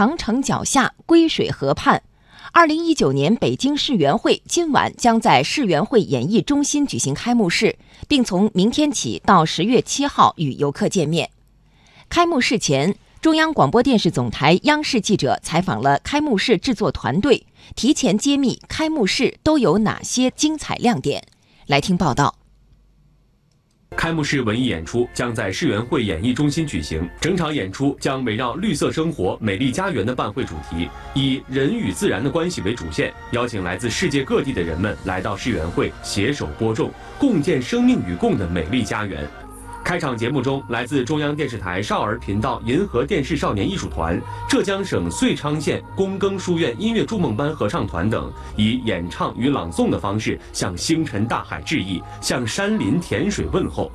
长城脚下，归水河畔。二零一九年北京世园会今晚将在世园会演艺中心举行开幕式，并从明天起到十月七号与游客见面。开幕式前，中央广播电视总台央视记者采访了开幕式制作团队，提前揭秘开幕式都有哪些精彩亮点。来听报道。开幕式文艺演出将在世园会演艺中心举行，整场演出将围绕“绿色生活，美丽家园”的办会主题，以人与自然的关系为主线，邀请来自世界各地的人们来到世园会，携手播种，共建生命与共的美丽家园。开场节目中，来自中央电视台少儿频道银河电视少年艺术团、浙江省遂昌县躬耕书院音乐筑梦班合唱团等，以演唱与朗诵的方式向星辰大海致意，向山林田水问候。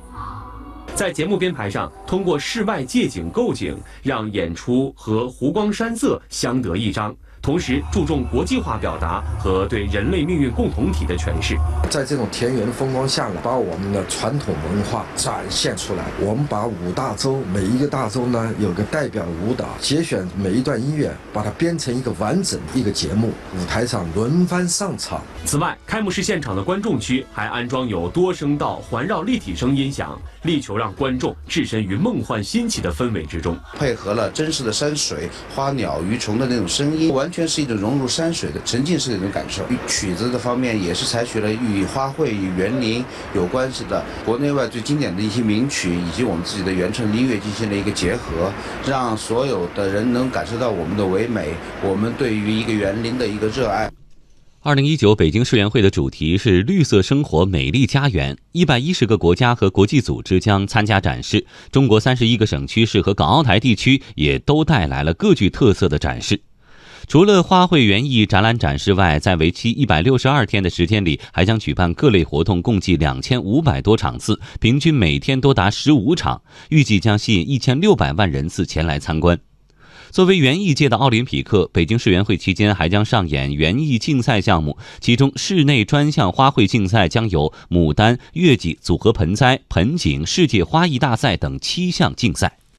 在节目编排上，通过室外借景构景，让演出和湖光山色相得益彰。同时注重国际化表达和对人类命运共同体的诠释，在这种田园的风光下呢，把我们的传统文化展现出来。我们把五大洲每一个大洲呢有个代表舞蹈，节选每一段音乐，把它编成一个完整一个节目，舞台上轮番上场。此外，开幕式现场的观众区还安装有多声道环绕立体声音响，力求让观众置身于梦幻新奇的氛围之中，配合了真实的山水、花鸟鱼虫的那种声音，完。全是一种融入山水的沉浸式的一种感受。曲子的方面也是采取了与花卉、与园林有关系的国内外最经典的一些名曲，以及我们自己的原创音乐进行了一个结合，让所有的人能感受到我们的唯美，我们对于一个园林的一个热爱。二零一九北京世园会的主题是“绿色生活，美丽家园”，一百一十个国家和国际组织将参加展示，中国三十一个省区市和港澳台地区也都带来了各具特色的展示。除了花卉园艺展览展示外，在为期一百六十二天的时间里，还将举办各类活动，共计两千五百多场次，平均每天多达十五场，预计将吸引一千六百万人次前来参观。作为园艺界的奥林匹克，北京世园会期间还将上演园艺竞赛项目，其中室内专项花卉竞赛将有牡丹、月季组合盆栽、盆景世界花艺大赛等七项竞赛。